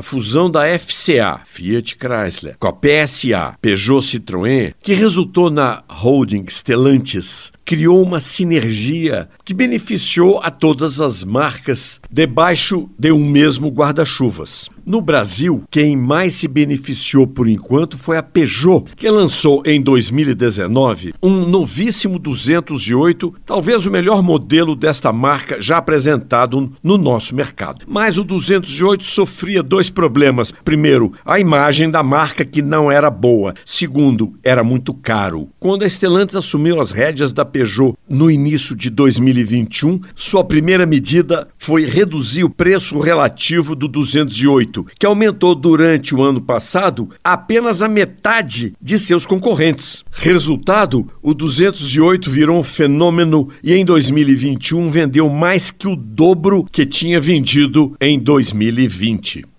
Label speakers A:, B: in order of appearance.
A: a fusão da FCA, Fiat Chrysler, com a PSA, Peugeot Citroën, que resultou na holding Stellantis, criou uma sinergia que beneficiou a todas as marcas debaixo de um mesmo guarda-chuvas. No Brasil, quem mais se beneficiou por enquanto foi a Peugeot, que lançou em 2019 um novíssimo 208, talvez o melhor modelo desta marca já apresentado no nosso mercado. Mas o 208 sofria dois problemas. Primeiro, a imagem da marca que não era boa. Segundo, era muito caro. Quando a Stellantis assumiu as rédeas da Peugeot no início de 2021, sua primeira medida foi reduzir o preço relativo do 208 que aumentou durante o ano passado apenas a metade de seus concorrentes. Resultado: o 208 virou um fenômeno e em 2021 vendeu mais que o dobro que tinha vendido em 2020.